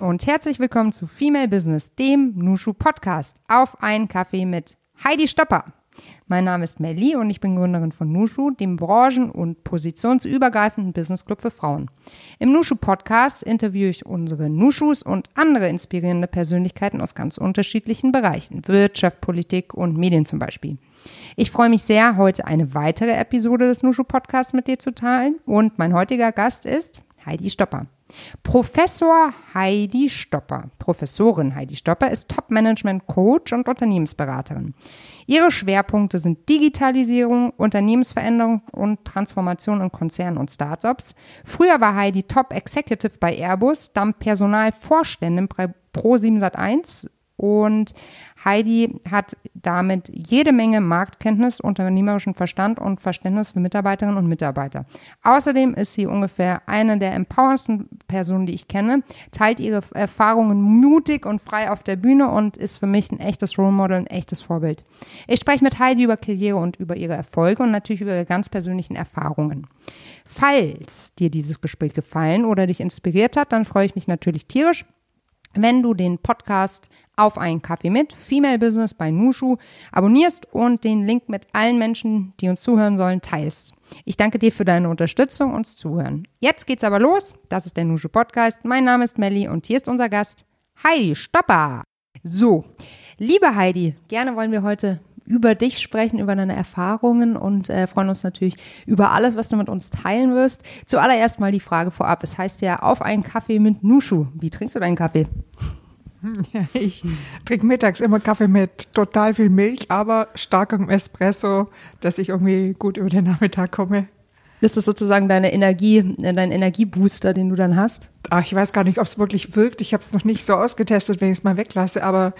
Und herzlich willkommen zu Female Business, dem Nushu Podcast. Auf einen Kaffee mit Heidi Stopper. Mein Name ist Melly und ich bin Gründerin von Nushu, dem branchen- und positionsübergreifenden Business Club für Frauen. Im Nushu Podcast interviewe ich unsere Nushus und andere inspirierende Persönlichkeiten aus ganz unterschiedlichen Bereichen, Wirtschaft, Politik und Medien zum Beispiel. Ich freue mich sehr, heute eine weitere Episode des Nushu Podcasts mit dir zu teilen und mein heutiger Gast ist Heidi Stopper. Professor Heidi Stopper, Professorin Heidi Stopper, ist Top-Management-Coach und Unternehmensberaterin. Ihre Schwerpunkte sind Digitalisierung, Unternehmensveränderung und Transformation in Konzernen und Startups. Früher war Heidi Top Executive bei Airbus, dann Personalvorständin bei Pro701 und Heidi hat damit jede Menge Marktkenntnis, unternehmerischen Verstand und Verständnis für Mitarbeiterinnen und Mitarbeiter. Außerdem ist sie ungefähr eine der empowerndsten Personen, die ich kenne, teilt ihre Erfahrungen mutig und frei auf der Bühne und ist für mich ein echtes Role Model, ein echtes Vorbild. Ich spreche mit Heidi über Karriere und über ihre Erfolge und natürlich über ihre ganz persönlichen Erfahrungen. Falls dir dieses Gespräch gefallen oder dich inspiriert hat, dann freue ich mich natürlich tierisch wenn du den Podcast auf einen Kaffee mit Female Business bei Nushu abonnierst und den Link mit allen Menschen, die uns zuhören sollen, teilst. Ich danke dir für deine Unterstützung und Zuhören. Jetzt geht's aber los. Das ist der Nushu Podcast. Mein Name ist Melly und hier ist unser Gast Heidi Stopper. So, liebe Heidi, gerne wollen wir heute über dich sprechen, über deine Erfahrungen und äh, freuen uns natürlich über alles, was du mit uns teilen wirst. Zuallererst mal die Frage vorab. Es heißt ja auf einen Kaffee mit Nushu. Wie trinkst du deinen Kaffee? Ja, ich trinke mittags immer Kaffee mit total viel Milch, aber starkem Espresso, dass ich irgendwie gut über den Nachmittag komme. Ist das sozusagen deine Energie, äh, dein Energiebooster, den du dann hast? Ach, ich weiß gar nicht, ob es wirklich wirkt. Ich habe es noch nicht so ausgetestet, wenn ich es mal weglasse. Aber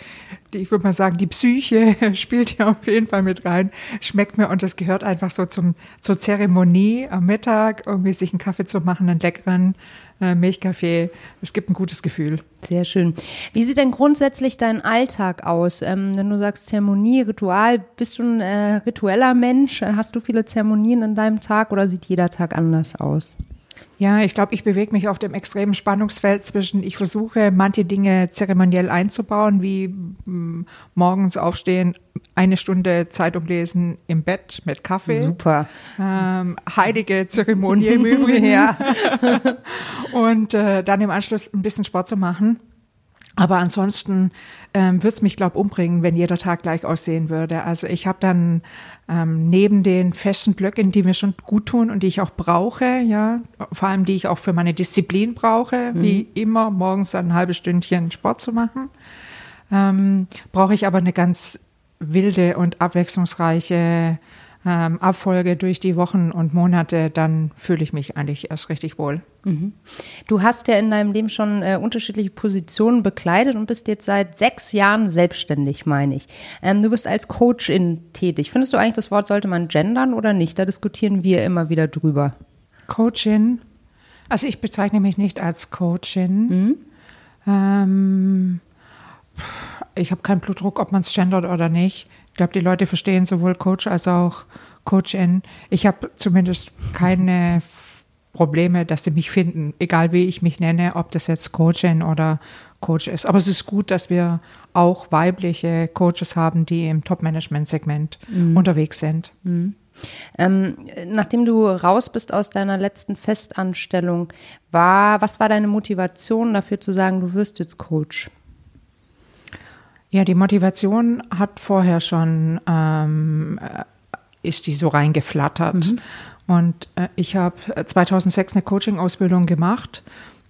die, ich würde mal sagen, die Psyche spielt ja auf jeden Fall mit rein. Schmeckt mir und das gehört einfach so zum, zur Zeremonie am Mittag, irgendwie sich einen Kaffee zu machen, einen leckeren Milchkaffee. Es gibt ein gutes Gefühl. Sehr schön. Wie sieht denn grundsätzlich dein Alltag aus? Ähm, wenn du sagst Zeremonie, Ritual, bist du ein äh, ritueller Mensch? Hast du viele Zeremonien in deinem Tag oder sieht jeder Tag anders aus? Ja, ich glaube, ich bewege mich auf dem extremen Spannungsfeld zwischen, ich versuche manche Dinge zeremoniell einzubauen, wie mm, morgens aufstehen, eine Stunde Zeitung lesen im Bett mit Kaffee. Super. Ähm, heilige Zeremonie im Übrigen. ja. Und äh, dann im Anschluss ein bisschen Sport zu machen. Aber ansonsten ähm, würde es mich, glaube umbringen, wenn jeder Tag gleich aussehen würde. Also ich habe dann ähm, neben den festen Blöcken, die mir schon gut tun und die ich auch brauche, ja, vor allem die ich auch für meine Disziplin brauche, mhm. wie immer morgens ein halbes Stündchen Sport zu machen, ähm, brauche ich aber eine ganz wilde und abwechslungsreiche ähm, Abfolge durch die Wochen und Monate, dann fühle ich mich eigentlich erst richtig wohl. Mhm. Du hast ja in deinem Leben schon äh, unterschiedliche Positionen bekleidet und bist jetzt seit sechs Jahren selbstständig, meine ich. Ähm, du bist als Coachin tätig. Findest du eigentlich, das Wort sollte man gendern oder nicht? Da diskutieren wir immer wieder drüber. Coachin. Also ich bezeichne mich nicht als Coachin. Mhm. Ähm, ich habe keinen Blutdruck, ob man es gendert oder nicht. Ich glaube, die Leute verstehen sowohl Coach als auch Coachin. Ich habe zumindest keine Probleme, dass sie mich finden, egal wie ich mich nenne, ob das jetzt Coachin oder Coach ist. Aber es ist gut, dass wir auch weibliche Coaches haben, die im Top-Management-Segment mhm. unterwegs sind. Mhm. Ähm, nachdem du raus bist aus deiner letzten Festanstellung, war, was war deine Motivation dafür zu sagen, du wirst jetzt Coach? Ja, die Motivation hat vorher schon, ähm, äh, ist die so reingeflattert. Mhm. Und äh, ich habe 2006 eine Coaching-Ausbildung gemacht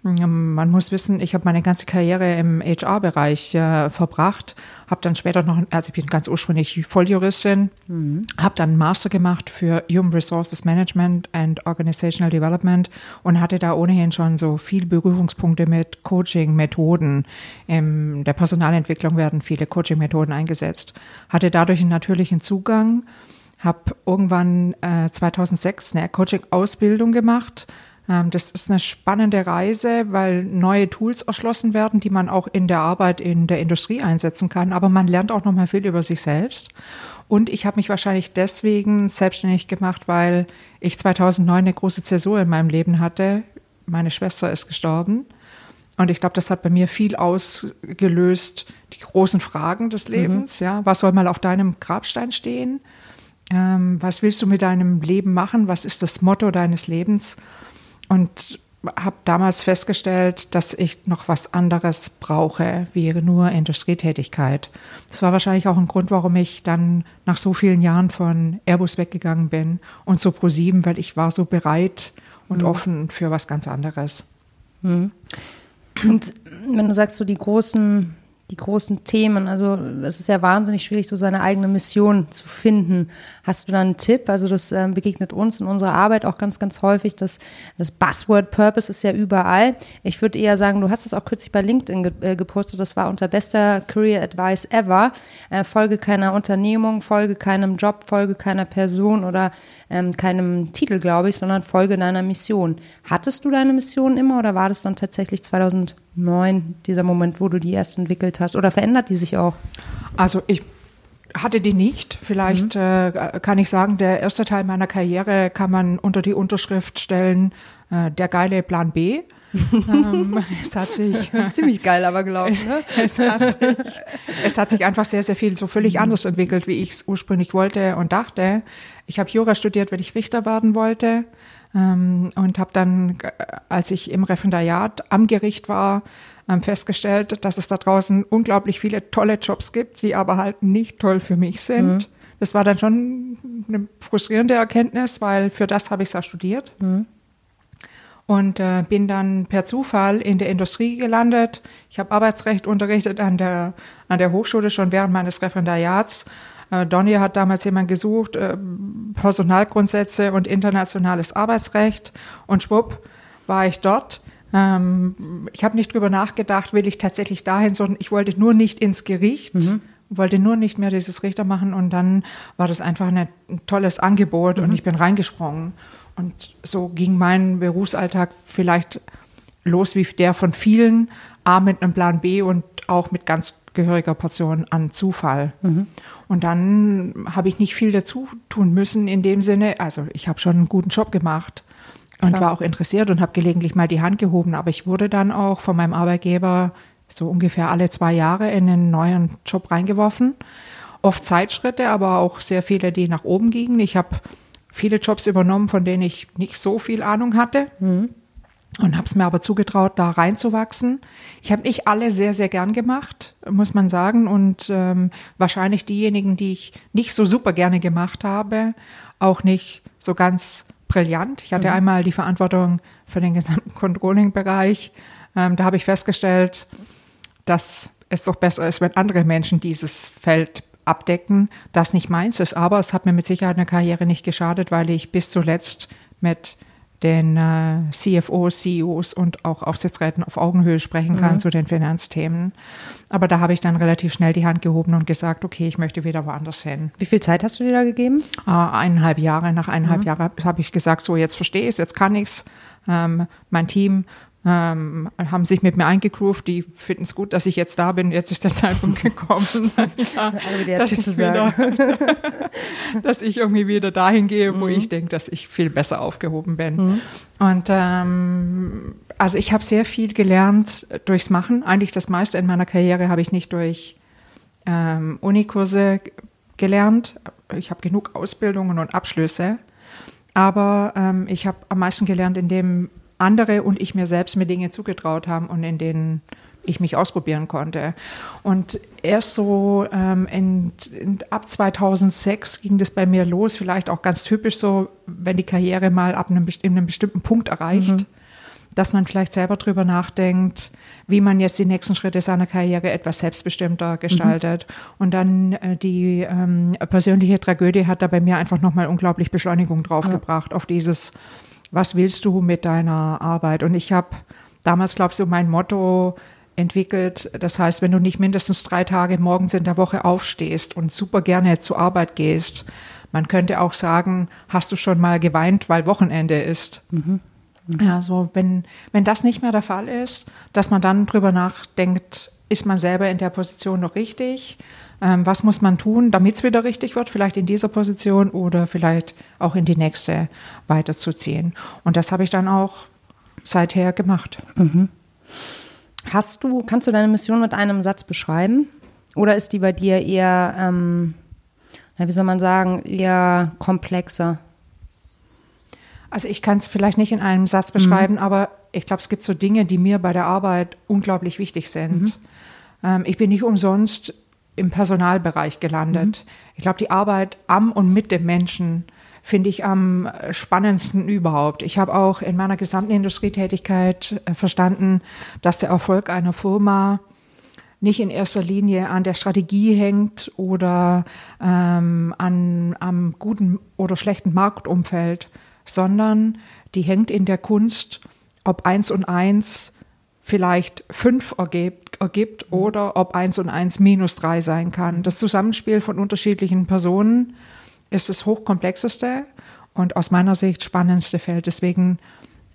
man muss wissen, ich habe meine ganze Karriere im HR-Bereich äh, verbracht, habe dann später noch, also ich bin ganz ursprünglich Volljuristin, mhm. habe dann einen Master gemacht für Human Resources Management and Organizational Development und hatte da ohnehin schon so viel Berührungspunkte mit Coaching-Methoden. In der Personalentwicklung werden viele Coaching-Methoden eingesetzt. Hatte dadurch einen natürlichen Zugang, habe irgendwann äh, 2006 eine Coaching-Ausbildung gemacht, ähm, das ist eine spannende Reise, weil neue Tools erschlossen werden, die man auch in der Arbeit in der Industrie einsetzen kann. Aber man lernt auch noch mal viel über sich selbst. Und ich habe mich wahrscheinlich deswegen selbstständig gemacht, weil ich 2009 eine große Zäsur in meinem Leben hatte. Meine Schwester ist gestorben. Und ich glaube, das hat bei mir viel ausgelöst, die großen Fragen des Lebens. Mhm. Ja, was soll mal auf deinem Grabstein stehen? Ähm, was willst du mit deinem Leben machen? Was ist das Motto deines Lebens? Und habe damals festgestellt, dass ich noch was anderes brauche, wie nur Industrietätigkeit. Das war wahrscheinlich auch ein Grund, warum ich dann nach so vielen Jahren von Airbus weggegangen bin und so pro sieben, weil ich war so bereit und mhm. offen für was ganz anderes. Mhm. Und wenn du sagst, so die großen die großen Themen. Also es ist ja wahnsinnig schwierig, so seine eigene Mission zu finden. Hast du da einen Tipp? Also das ähm, begegnet uns in unserer Arbeit auch ganz, ganz häufig. Das, das Buzzword Purpose ist ja überall. Ich würde eher sagen, du hast es auch kürzlich bei LinkedIn ge äh, gepostet. Das war unter bester Career Advice ever. Äh, folge keiner Unternehmung, folge keinem Job, folge keiner Person oder ähm, keinem Titel, glaube ich, sondern folge deiner Mission. Hattest du deine Mission immer oder war das dann tatsächlich 2000? Neun, dieser Moment, wo du die erst entwickelt hast? Oder verändert die sich auch? Also ich hatte die nicht. Vielleicht mhm. äh, kann ich sagen, der erste Teil meiner Karriere kann man unter die Unterschrift stellen, äh, der geile Plan B. ähm, es hat sich ziemlich geil, aber glaube ich. Ne? es, hat sich, es hat sich einfach sehr, sehr viel so völlig mhm. anders entwickelt, wie ich es ursprünglich wollte und dachte. Ich habe Jura studiert, weil ich Richter werden wollte. Ähm, und habe dann, äh, als ich im Referendariat am Gericht war, ähm, festgestellt, dass es da draußen unglaublich viele tolle Jobs gibt, die aber halt nicht toll für mich sind. Mhm. Das war dann schon eine frustrierende Erkenntnis, weil für das habe ich es ja studiert. Mhm. Und äh, bin dann per Zufall in der Industrie gelandet. Ich habe Arbeitsrecht unterrichtet an der, an der Hochschule schon während meines Referendariats Donny hat damals jemand gesucht, äh, Personalgrundsätze und internationales Arbeitsrecht und schwupp war ich dort. Ähm, ich habe nicht drüber nachgedacht, will ich tatsächlich dahin, sondern ich wollte nur nicht ins Gericht. Mhm wollte nur nicht mehr dieses Richter machen und dann war das einfach ein tolles Angebot mhm. und ich bin reingesprungen. Und so ging mein Berufsalltag vielleicht los wie der von vielen, A mit einem Plan B und auch mit ganz gehöriger Portion an Zufall. Mhm. Und dann habe ich nicht viel dazu tun müssen in dem Sinne. Also ich habe schon einen guten Job gemacht und Klar. war auch interessiert und habe gelegentlich mal die Hand gehoben. Aber ich wurde dann auch von meinem Arbeitgeber so ungefähr alle zwei Jahre in einen neuen Job reingeworfen. Oft Zeitschritte, aber auch sehr viele, die nach oben gingen. Ich habe viele Jobs übernommen, von denen ich nicht so viel Ahnung hatte. Mhm und habe es mir aber zugetraut, da reinzuwachsen. Ich habe nicht alle sehr, sehr gern gemacht, muss man sagen. Und ähm, wahrscheinlich diejenigen, die ich nicht so super gerne gemacht habe, auch nicht so ganz brillant. Ich hatte mhm. einmal die Verantwortung für den gesamten Controlling-Bereich. Ähm, da habe ich festgestellt, dass es doch besser ist, wenn andere Menschen dieses Feld abdecken, das nicht meins ist. Aber es hat mir mit Sicherheit eine Karriere nicht geschadet, weil ich bis zuletzt mit den äh, CFOs, CEOs und auch Aufsichtsräten auf Augenhöhe sprechen kann mhm. zu den Finanzthemen. Aber da habe ich dann relativ schnell die Hand gehoben und gesagt, okay, ich möchte wieder woanders hin. Wie viel Zeit hast du dir da gegeben? Äh, eineinhalb Jahre. Nach eineinhalb mhm. Jahren habe ich gesagt, so jetzt verstehe ich es, jetzt kann ich es. Ähm, mein Team ähm, haben sich mit mir eingegroovt, die finden es gut, dass ich jetzt da bin. Jetzt ist der Zeitpunkt gekommen, ja, dass, ich wieder, dass, ich irgendwie wieder dahin gehe, wo mhm. ich denke, dass ich viel besser aufgehoben bin. Mhm. Und ähm, also ich habe sehr viel gelernt durchs Machen. Eigentlich das meiste in meiner Karriere habe ich nicht durch ähm, Unikurse gelernt. Ich habe genug Ausbildungen und Abschlüsse. Aber ähm, ich habe am meisten gelernt, indem andere und ich mir selbst mir Dinge zugetraut haben und in denen ich mich ausprobieren konnte. Und erst so ähm, in, in, ab 2006 ging das bei mir los, vielleicht auch ganz typisch so, wenn die Karriere mal ab einem, in einem bestimmten Punkt erreicht, mhm. dass man vielleicht selber drüber nachdenkt, wie man jetzt die nächsten Schritte seiner Karriere etwas selbstbestimmter gestaltet. Mhm. Und dann äh, die ähm, persönliche Tragödie hat da bei mir einfach nochmal unglaublich Beschleunigung draufgebracht ja. auf dieses was willst du mit deiner Arbeit? Und ich habe damals, glaube ich, so mein Motto entwickelt. Das heißt, wenn du nicht mindestens drei Tage morgens in der Woche aufstehst und super gerne zur Arbeit gehst, man könnte auch sagen, hast du schon mal geweint, weil Wochenende ist. Mhm. Mhm. Ja, so wenn, wenn das nicht mehr der Fall ist, dass man dann drüber nachdenkt, ist man selber in der Position noch richtig? Ähm, was muss man tun, damit es wieder richtig wird, vielleicht in dieser Position oder vielleicht auch in die nächste weiterzuziehen. Und das habe ich dann auch seither gemacht. Mhm. Hast du, kannst du deine Mission mit einem Satz beschreiben? Oder ist die bei dir eher, ähm, na, wie soll man sagen, eher komplexer? Also ich kann es vielleicht nicht in einem Satz beschreiben, mhm. aber ich glaube, es gibt so Dinge, die mir bei der Arbeit unglaublich wichtig sind. Mhm. Ähm, ich bin nicht umsonst im Personalbereich gelandet. Mhm. Ich glaube, die Arbeit am und mit dem Menschen finde ich am spannendsten überhaupt. Ich habe auch in meiner gesamten Industrietätigkeit äh, verstanden, dass der Erfolg einer Firma nicht in erster Linie an der Strategie hängt oder ähm, an, am guten oder schlechten Marktumfeld, sondern die hängt in der Kunst, ob eins und eins vielleicht fünf ergibt, ergibt oder ob eins und eins minus drei sein kann. Das Zusammenspiel von unterschiedlichen Personen ist das hochkomplexeste und aus meiner Sicht spannendste Feld. Deswegen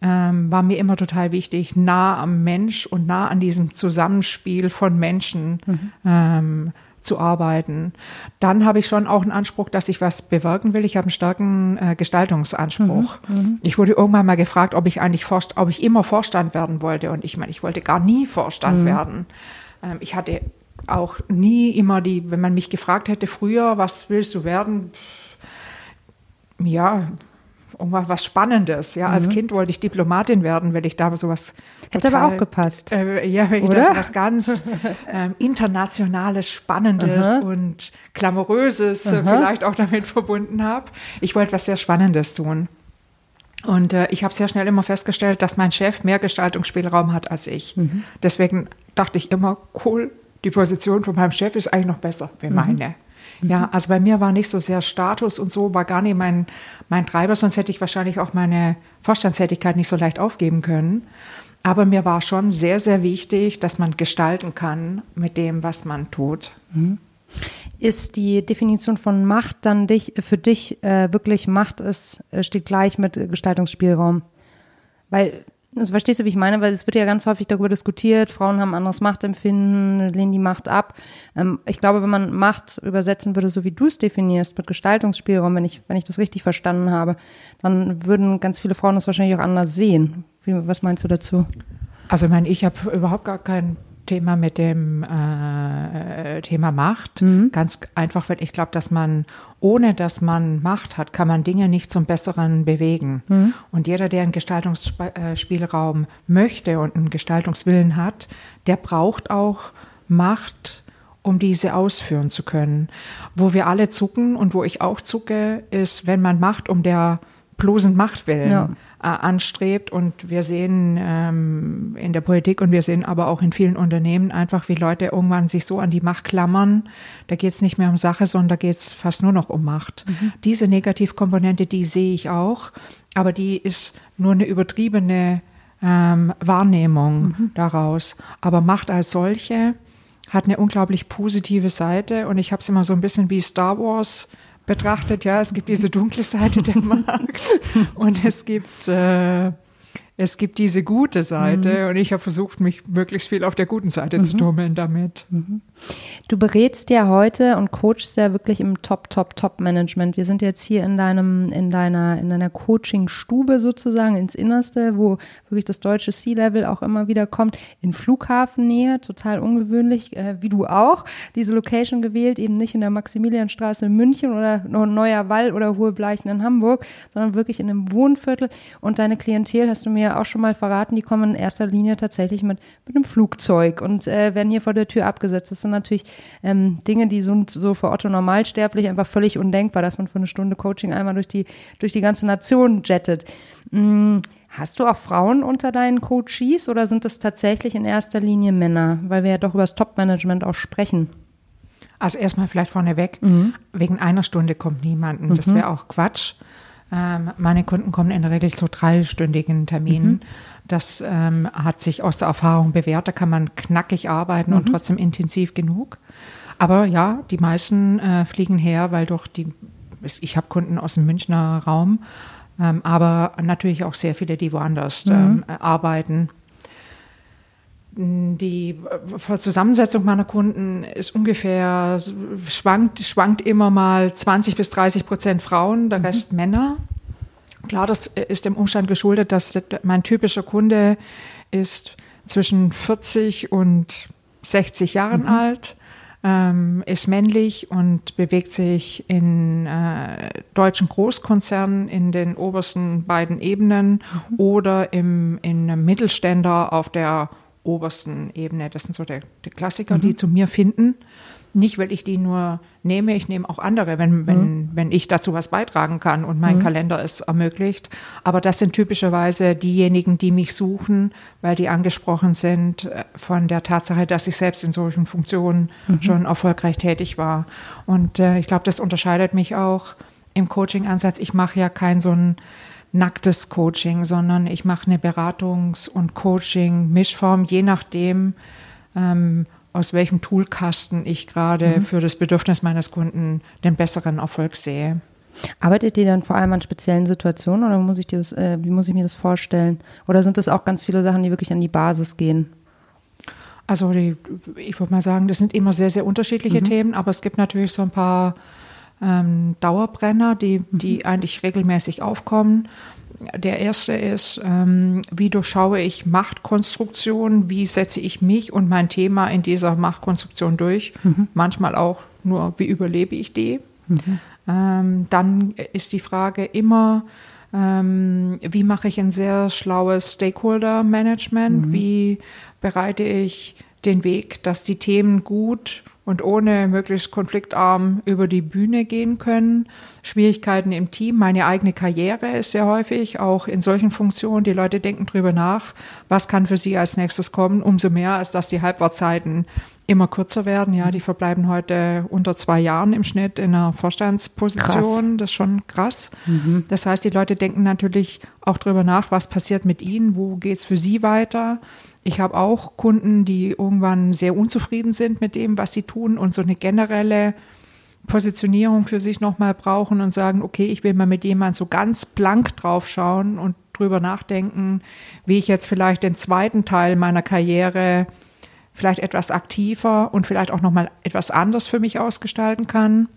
ähm, war mir immer total wichtig, nah am Mensch und nah an diesem Zusammenspiel von Menschen mhm. ähm, zu arbeiten. Dann habe ich schon auch einen Anspruch, dass ich was bewirken will. Ich habe einen starken äh, Gestaltungsanspruch. Mhm, mhm. Ich wurde irgendwann mal gefragt, ob ich eigentlich Vorst ob ich immer Vorstand werden wollte. Und ich meine, ich wollte gar nie Vorstand mhm. werden. Ähm, ich hatte auch nie immer die, wenn man mich gefragt hätte früher, was willst du werden? Ja, irgendwas was Spannendes. Ja, mhm. als Kind wollte ich Diplomatin werden, weil ich da sowas. Hätte aber auch gepasst. Äh, ja, weil ich da sowas ganz äh, internationales, Spannendes Aha. und Glamouröses äh, vielleicht auch damit verbunden habe. Ich wollte was sehr Spannendes tun. Und äh, ich habe sehr schnell immer festgestellt, dass mein Chef mehr Gestaltungsspielraum hat als ich. Mhm. Deswegen dachte ich immer, cool, die Position von meinem Chef ist eigentlich noch besser wie mhm. meine. Ja, mhm. also bei mir war nicht so sehr Status und so, war gar nicht mein, mein Treiber, sonst hätte ich wahrscheinlich auch meine Vorstandstätigkeit nicht so leicht aufgeben können. Aber mir war schon sehr, sehr wichtig, dass man gestalten kann mit dem, was man tut. Mhm. Ist die Definition von Macht dann dich, für dich äh, wirklich Macht ist, äh, steht gleich mit Gestaltungsspielraum? Weil also verstehst du, wie ich meine? Weil es wird ja ganz häufig darüber diskutiert, Frauen haben anderes Machtempfinden, lehnen die Macht ab. Ähm, ich glaube, wenn man Macht übersetzen würde, so wie du es definierst, mit Gestaltungsspielraum, wenn ich, wenn ich das richtig verstanden habe, dann würden ganz viele Frauen das wahrscheinlich auch anders sehen. Wie, was meinst du dazu? Also ich meine, ich habe überhaupt gar kein Thema mit dem äh, Thema Macht. Mhm. Ganz einfach, weil ich glaube, dass man, ohne dass man Macht hat, kann man Dinge nicht zum Besseren bewegen. Mhm. Und jeder, der einen Gestaltungsspielraum möchte und einen Gestaltungswillen hat, der braucht auch Macht, um diese ausführen zu können. Wo wir alle zucken und wo ich auch zucke, ist, wenn man Macht um der bloßen Macht willen ja. Äh, anstrebt. Und wir sehen ähm, in der Politik und wir sehen aber auch in vielen Unternehmen einfach, wie Leute irgendwann sich so an die Macht klammern. Da geht es nicht mehr um Sache, sondern da geht es fast nur noch um Macht. Mhm. Diese Negativkomponente, die sehe ich auch, aber die ist nur eine übertriebene ähm, Wahrnehmung mhm. daraus. Aber Macht als solche hat eine unglaublich positive Seite und ich habe es immer so ein bisschen wie Star Wars betrachtet, ja, es gibt diese dunkle Seite der Markt und es gibt äh, es gibt diese gute Seite mhm. und ich habe versucht, mich möglichst viel auf der guten Seite mhm. zu tummeln damit. Mhm. Du berätst ja heute und coachst ja wirklich im Top, Top, Top-Management. Wir sind jetzt hier in deinem, in deiner, in deiner Coaching-Stube sozusagen ins Innerste, wo wirklich das deutsche C-Level auch immer wieder kommt, in Flughafennähe, total ungewöhnlich, äh, wie du auch, diese Location gewählt, eben nicht in der Maximilianstraße in München oder Neuer Wall oder Hohe Bleichen in Hamburg, sondern wirklich in einem Wohnviertel und deine Klientel hast du mir ja auch schon mal verraten, die kommen in erster Linie tatsächlich mit, mit einem Flugzeug und äh, werden hier vor der Tür abgesetzt. Das sind natürlich ähm, Dinge, die sind so für Otto Normalsterblich einfach völlig undenkbar, dass man für eine Stunde Coaching einmal durch die, durch die ganze Nation jettet. Hm, Hast du auch Frauen unter deinen Coaches oder sind es tatsächlich in erster Linie Männer? Weil wir ja doch über das Top-Management auch sprechen. Also erstmal vielleicht vorneweg, mhm. wegen einer Stunde kommt niemanden. Das mhm. wäre auch Quatsch. Ähm, meine Kunden kommen in der Regel zu dreistündigen Terminen. Mhm. Das ähm, hat sich aus der Erfahrung bewährt. Da kann man knackig arbeiten mhm. und trotzdem intensiv genug. Aber ja, die meisten äh, fliegen her, weil doch die, ich habe Kunden aus dem Münchner Raum, ähm, aber natürlich auch sehr viele, die woanders mhm. ähm, arbeiten. Die äh, Zusammensetzung meiner Kunden ist ungefähr, schwankt, schwankt immer mal 20 bis 30 Prozent Frauen, der mhm. Rest Männer. Klar, das ist dem Umstand geschuldet, dass mein typischer Kunde ist zwischen 40 und 60 Jahren mhm. alt, ähm, ist männlich und bewegt sich in äh, deutschen Großkonzernen in den obersten beiden Ebenen mhm. oder im, in einem Mittelständler auf der obersten Ebene. Das sind so die, die Klassiker, mhm. die zu mir finden. Nicht, weil ich die nur nehme, ich nehme auch andere, wenn, wenn, mhm. wenn ich dazu was beitragen kann und mein mhm. Kalender es ermöglicht. Aber das sind typischerweise diejenigen, die mich suchen, weil die angesprochen sind äh, von der Tatsache, dass ich selbst in solchen Funktionen mhm. schon erfolgreich tätig war. Und äh, ich glaube, das unterscheidet mich auch im Coaching-Ansatz. Ich mache ja kein so ein nacktes Coaching, sondern ich mache eine Beratungs- und Coaching-Mischform, je nachdem, ähm, aus welchem Toolkasten ich gerade mhm. für das Bedürfnis meines Kunden den besseren Erfolg sehe. Arbeitet ihr dann vor allem an speziellen Situationen oder muss ich das, äh, wie muss ich mir das vorstellen? Oder sind das auch ganz viele Sachen, die wirklich an die Basis gehen? Also die, ich würde mal sagen, das sind immer sehr, sehr unterschiedliche mhm. Themen, aber es gibt natürlich so ein paar ähm, Dauerbrenner, die, die mhm. eigentlich regelmäßig aufkommen. Der erste ist, ähm, wie durchschaue ich Machtkonstruktion, wie setze ich mich und mein Thema in dieser Machtkonstruktion durch. Mhm. Manchmal auch nur, wie überlebe ich die. Mhm. Ähm, dann ist die Frage immer, ähm, wie mache ich ein sehr schlaues Stakeholder-Management? Mhm. Wie bereite ich den Weg, dass die Themen gut und ohne möglichst konfliktarm über die Bühne gehen können. Schwierigkeiten im Team, meine eigene Karriere ist sehr häufig, auch in solchen Funktionen. Die Leute denken drüber nach, was kann für sie als nächstes kommen, umso mehr, als dass die Halbwartzeiten immer kürzer werden. Ja, die verbleiben heute unter zwei Jahren im Schnitt in einer Vorstandsposition. Krass. Das ist schon krass. Mhm. Das heißt, die Leute denken natürlich auch drüber nach, was passiert mit ihnen, wo geht's für sie weiter. Ich habe auch Kunden, die irgendwann sehr unzufrieden sind mit dem, was sie tun und so eine generelle Positionierung für sich nochmal brauchen und sagen, okay, ich will mal mit jemandem so ganz blank drauf schauen und drüber nachdenken, wie ich jetzt vielleicht den zweiten Teil meiner Karriere vielleicht etwas aktiver und vielleicht auch nochmal etwas anders für mich ausgestalten kann.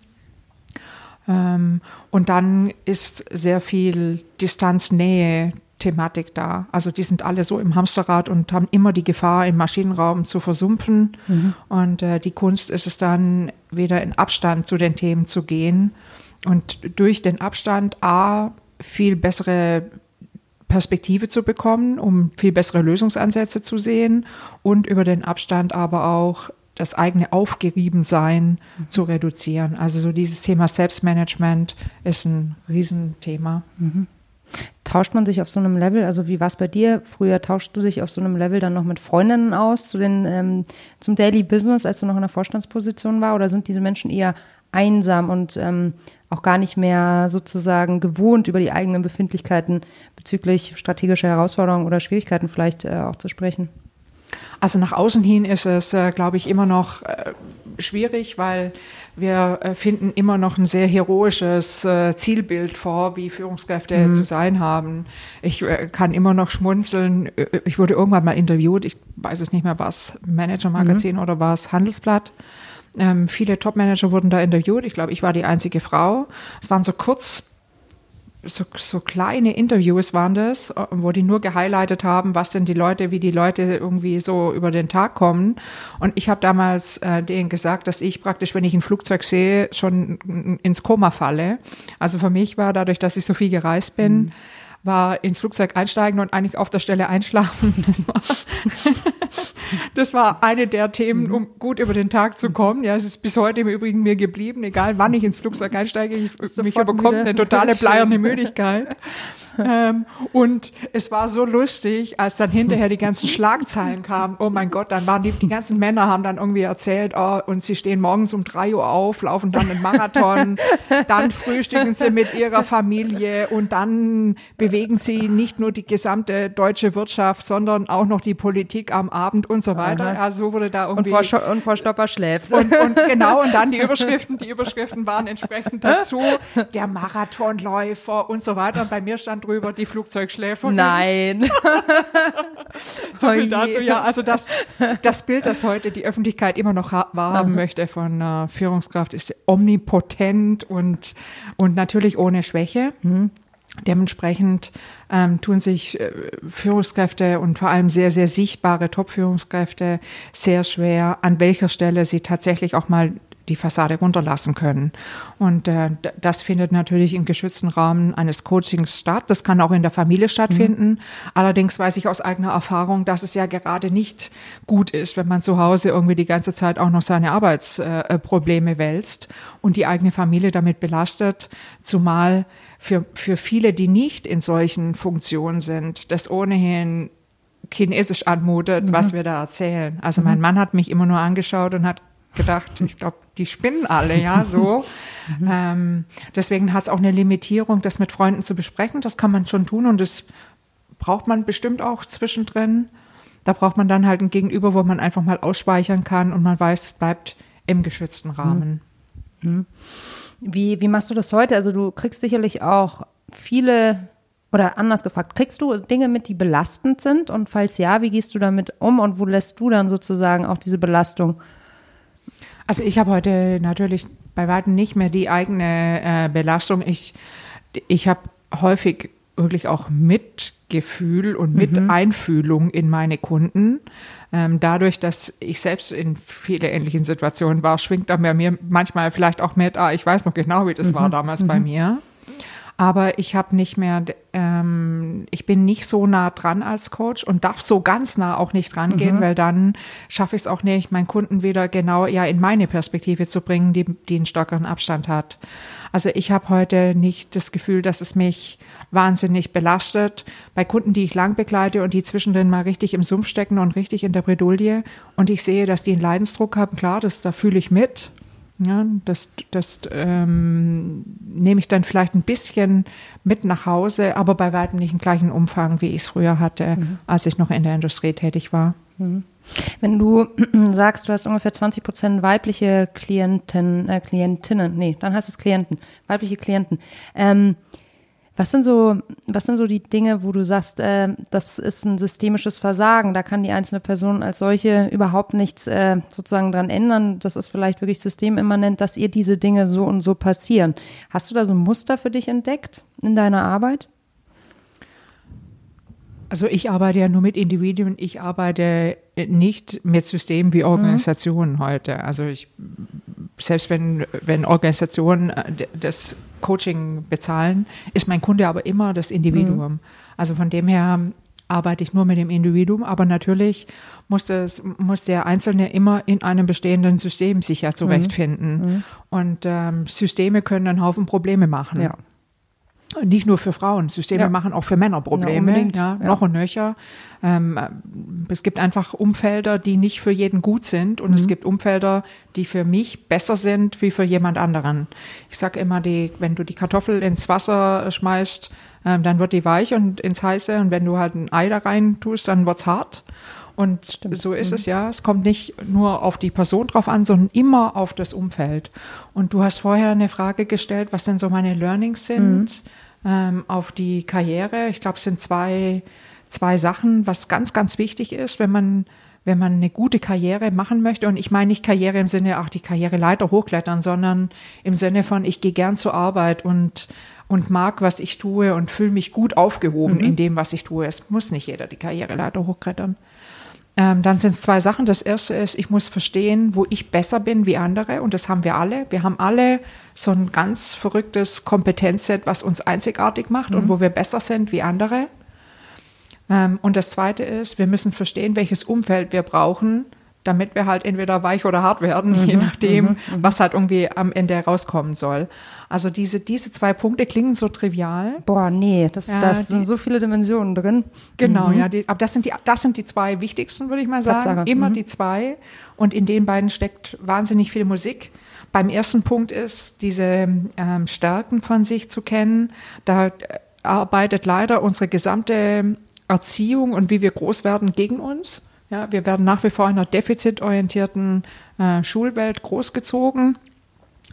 Ähm, und dann ist sehr viel Distanznähe Thematik da. Also die sind alle so im Hamsterrad und haben immer die Gefahr, im Maschinenraum zu versumpfen. Mhm. Und äh, die Kunst ist es dann, wieder in Abstand zu den Themen zu gehen und durch den Abstand A viel bessere Perspektive zu bekommen, um viel bessere Lösungsansätze zu sehen und über den Abstand aber auch das eigene Aufgeriebensein mhm. zu reduzieren. Also so dieses Thema Selbstmanagement ist ein Riesenthema. Mhm. Tauscht man sich auf so einem Level, also wie war es bei dir? Früher tauschst du dich auf so einem Level dann noch mit Freundinnen aus zu den, ähm, zum Daily Business, als du noch in der Vorstandsposition war? Oder sind diese Menschen eher einsam und ähm, auch gar nicht mehr sozusagen gewohnt, über die eigenen Befindlichkeiten bezüglich strategischer Herausforderungen oder Schwierigkeiten vielleicht äh, auch zu sprechen? Also nach außen hin ist es, äh, glaube ich, immer noch äh, schwierig, weil wir äh, finden immer noch ein sehr heroisches äh, Zielbild vor, wie Führungskräfte mhm. zu sein haben. Ich äh, kann immer noch schmunzeln. Ich wurde irgendwann mal interviewt, ich weiß es nicht mehr, was Manager Magazin mhm. oder was Handelsblatt. Ähm, viele Top-Manager wurden da interviewt. Ich glaube, ich war die einzige Frau. Es waren so kurz so, so kleine Interviews waren das, äh, wo die nur gehighlightet haben, was sind die Leute, wie die Leute irgendwie so über den Tag kommen. Und ich habe damals äh, denen gesagt, dass ich praktisch, wenn ich ein Flugzeug sehe, schon ins Koma falle. Also für mich war dadurch, dass ich so viel gereist bin, mhm war ins Flugzeug einsteigen und eigentlich auf der Stelle einschlafen. Das war, das war eine der Themen, um gut über den Tag zu kommen. Ja, es ist bis heute im Übrigen mir geblieben, egal wann ich ins Flugzeug einsteige, ich, mich überkommt eine totale bleierne Müdigkeit. ähm, und es war so lustig, als dann hinterher die ganzen Schlagzeilen kamen. Oh mein Gott, dann waren die, die ganzen Männer haben dann irgendwie erzählt, oh, und sie stehen morgens um drei Uhr auf, laufen dann einen Marathon, dann frühstücken sie mit ihrer Familie und dann bewegen sie nicht nur die gesamte deutsche Wirtschaft, sondern auch noch die Politik am Abend und so weiter. Aha. Ja, so wurde da irgendwie. Und vor, und vor Stopper schläft. Und, und genau, und dann die Überschriften, die Überschriften waren entsprechend dazu, der Marathonläufer und so weiter. Und bei mir stand drüber, die Flugzeugschläferin. Nein. so viel dazu, ja. Also das, das Bild, das heute die Öffentlichkeit immer noch wahrhaben möchte von äh, Führungskraft, ist omnipotent und, und natürlich ohne Schwäche. Mhm. Dementsprechend ähm, tun sich äh, Führungskräfte und vor allem sehr, sehr sichtbare Top-Führungskräfte sehr schwer, an welcher Stelle sie tatsächlich auch mal die Fassade runterlassen können. Und äh, das findet natürlich im geschützten Rahmen eines Coachings statt. Das kann auch in der Familie stattfinden. Mhm. Allerdings weiß ich aus eigener Erfahrung, dass es ja gerade nicht gut ist, wenn man zu Hause irgendwie die ganze Zeit auch noch seine Arbeitsprobleme äh, wälzt und die eigene Familie damit belastet, zumal für, für viele, die nicht in solchen Funktionen sind, das ohnehin chinesisch anmutet, mhm. was wir da erzählen. Also mein mhm. Mann hat mich immer nur angeschaut und hat gedacht, ich glaube, die spinnen alle, ja, so. Mhm. Ähm, deswegen hat es auch eine Limitierung, das mit Freunden zu besprechen. Das kann man schon tun und das braucht man bestimmt auch zwischendrin. Da braucht man dann halt ein Gegenüber, wo man einfach mal ausspeichern kann und man weiß, es bleibt im geschützten Rahmen. Mhm. Wie, wie machst du das heute? Also du kriegst sicherlich auch viele oder anders gefragt, kriegst du Dinge mit, die belastend sind? Und falls ja, wie gehst du damit um und wo lässt du dann sozusagen auch diese Belastung also ich habe heute natürlich bei weitem nicht mehr die eigene äh, Belastung. Ich, ich habe häufig wirklich auch Mitgefühl und mhm. Miteinfühlung in meine Kunden. Ähm, dadurch, dass ich selbst in viele ähnlichen Situationen war, schwingt da bei mir manchmal vielleicht auch mit, ah, ich weiß noch genau, wie das mhm. war damals mhm. bei mir aber ich habe nicht mehr, ähm, ich bin nicht so nah dran als Coach und darf so ganz nah auch nicht rangehen, mhm. weil dann schaffe ich es auch nicht, meinen Kunden wieder genau ja in meine Perspektive zu bringen, die, die einen stärkeren Abstand hat. Also ich habe heute nicht das Gefühl, dass es mich wahnsinnig belastet. Bei Kunden, die ich lang begleite und die zwischendrin mal richtig im Sumpf stecken und richtig in der Bredouille und ich sehe, dass die einen Leidensdruck haben, klar, das, da fühle ich mit. Ja, das das ähm, nehme ich dann vielleicht ein bisschen mit nach Hause, aber bei weitem nicht im gleichen Umfang, wie ich es früher hatte, mhm. als ich noch in der Industrie tätig war. Mhm. Wenn du sagst, du hast ungefähr 20 Prozent weibliche Klienten, äh, Klientinnen, nee, dann heißt es Klienten, weibliche Klienten. Ähm, was sind so, was sind so die Dinge, wo du sagst, äh, das ist ein systemisches Versagen, da kann die einzelne Person als solche überhaupt nichts äh, sozusagen dran ändern. Das ist vielleicht wirklich systemimmanent, dass ihr diese Dinge so und so passieren. Hast du da so ein Muster für dich entdeckt in deiner Arbeit? Also ich arbeite ja nur mit Individuen, ich arbeite nicht mit Systemen wie Organisationen mhm. heute. Also ich, selbst wenn, wenn Organisationen äh, das Coaching bezahlen, ist mein Kunde aber immer das Individuum. Mhm. Also von dem her arbeite ich nur mit dem Individuum, aber natürlich muss, das, muss der Einzelne immer in einem bestehenden System sich ja zurechtfinden. Mhm. mhm. Und ähm, Systeme können einen Haufen Probleme machen. Ja. Nicht nur für Frauen. Systeme ja. machen auch für Männer Probleme. Ja, ja, noch und nöcher. Ähm, es gibt einfach Umfelder, die nicht für jeden gut sind. Und mhm. es gibt Umfelder, die für mich besser sind wie für jemand anderen. Ich sage immer, die, wenn du die Kartoffel ins Wasser schmeißt, ähm, dann wird die weich und ins Heiße. Und wenn du halt ein Ei da rein tust, dann wird's hart. Und Stimmt. so ist mhm. es ja. Es kommt nicht nur auf die Person drauf an, sondern immer auf das Umfeld. Und du hast vorher eine Frage gestellt, was denn so meine Learnings sind mhm. Ähm, auf die Karriere. Ich glaube, es sind zwei, zwei Sachen, was ganz, ganz wichtig ist, wenn man wenn man eine gute Karriere machen möchte, und ich meine nicht Karriere im Sinne, ach, die Karriereleiter hochklettern, sondern im Sinne von, ich gehe gern zur Arbeit und, und mag, was ich tue und fühle mich gut aufgehoben mhm. in dem, was ich tue. Es muss nicht jeder die Karriereleiter hochklettern. Ähm, dann sind es zwei Sachen. Das erste ist, ich muss verstehen, wo ich besser bin wie andere. Und das haben wir alle. Wir haben alle so ein ganz verrücktes Kompetenzset, was uns einzigartig macht mhm. und wo wir besser sind wie andere. Ähm, und das zweite ist, wir müssen verstehen, welches Umfeld wir brauchen, damit wir halt entweder weich oder hart werden, mhm, je nachdem, mhm, mhm, was halt irgendwie am Ende herauskommen soll. Also diese, diese zwei Punkte klingen so trivial. Boah, nee, das, ja, das die, sind so viele Dimensionen drin. Genau, mhm. ja, die, aber das sind, die, das sind die zwei wichtigsten, würde ich mal sagen. Tatsache. Immer mhm. die zwei. Und in den beiden steckt wahnsinnig viel Musik. Beim ersten Punkt ist, diese ähm, Stärken von sich zu kennen. Da äh, arbeitet leider unsere gesamte Erziehung und wie wir groß werden gegen uns. Ja, wir werden nach wie vor in einer defizitorientierten äh, Schulwelt großgezogen.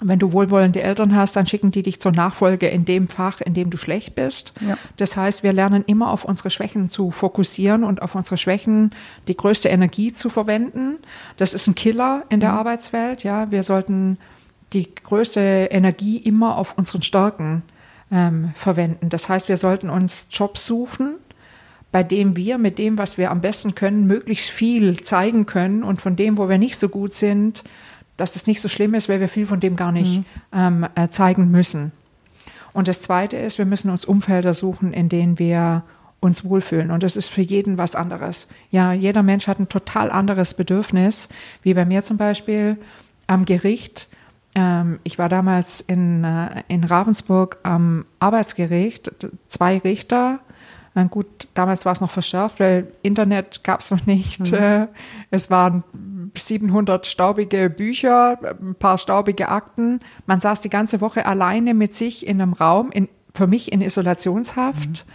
Wenn du wohlwollende Eltern hast, dann schicken die dich zur Nachfolge in dem Fach, in dem du schlecht bist. Ja. Das heißt, wir lernen immer auf unsere Schwächen zu fokussieren und auf unsere Schwächen die größte Energie zu verwenden. Das ist ein Killer in der mhm. Arbeitswelt. Ja, wir sollten die größte Energie immer auf unseren Stärken ähm, verwenden. Das heißt, wir sollten uns Jobs suchen, bei dem wir mit dem, was wir am besten können, möglichst viel zeigen können und von dem, wo wir nicht so gut sind, dass es nicht so schlimm ist, weil wir viel von dem gar nicht mhm. ähm, äh, zeigen müssen. Und das Zweite ist, wir müssen uns Umfelder suchen, in denen wir uns wohlfühlen. Und das ist für jeden was anderes. Ja, jeder Mensch hat ein total anderes Bedürfnis, wie bei mir zum Beispiel am Gericht. Ähm, ich war damals in, äh, in Ravensburg am Arbeitsgericht, zwei Richter, na gut, damals war es noch verschärft, weil Internet gab es noch nicht. Mhm. Äh, es waren 700 staubige Bücher, ein paar staubige Akten. Man saß die ganze Woche alleine mit sich in einem Raum, in, für mich in Isolationshaft.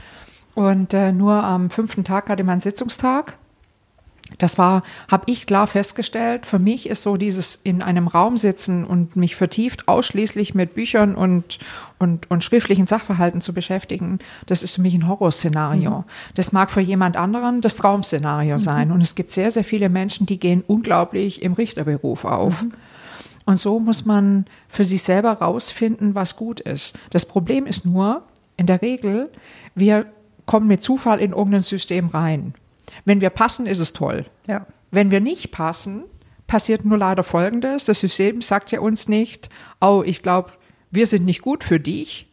Mhm. Und äh, nur am fünften Tag hatte man Sitzungstag. Das war, habe ich klar festgestellt, für mich ist so dieses in einem Raum sitzen und mich vertieft ausschließlich mit Büchern und, und, und schriftlichen Sachverhalten zu beschäftigen, das ist für mich ein Horrorszenario. Mhm. Das mag für jemand anderen das Traumszenario mhm. sein. Und es gibt sehr, sehr viele Menschen, die gehen unglaublich im Richterberuf auf. Mhm. Und so muss man für sich selber rausfinden, was gut ist. Das Problem ist nur, in der Regel, wir kommen mit Zufall in irgendein System rein. Wenn wir passen, ist es toll. Ja. Wenn wir nicht passen, passiert nur leider Folgendes. Das System sagt ja uns nicht, oh, ich glaube, wir sind nicht gut für dich.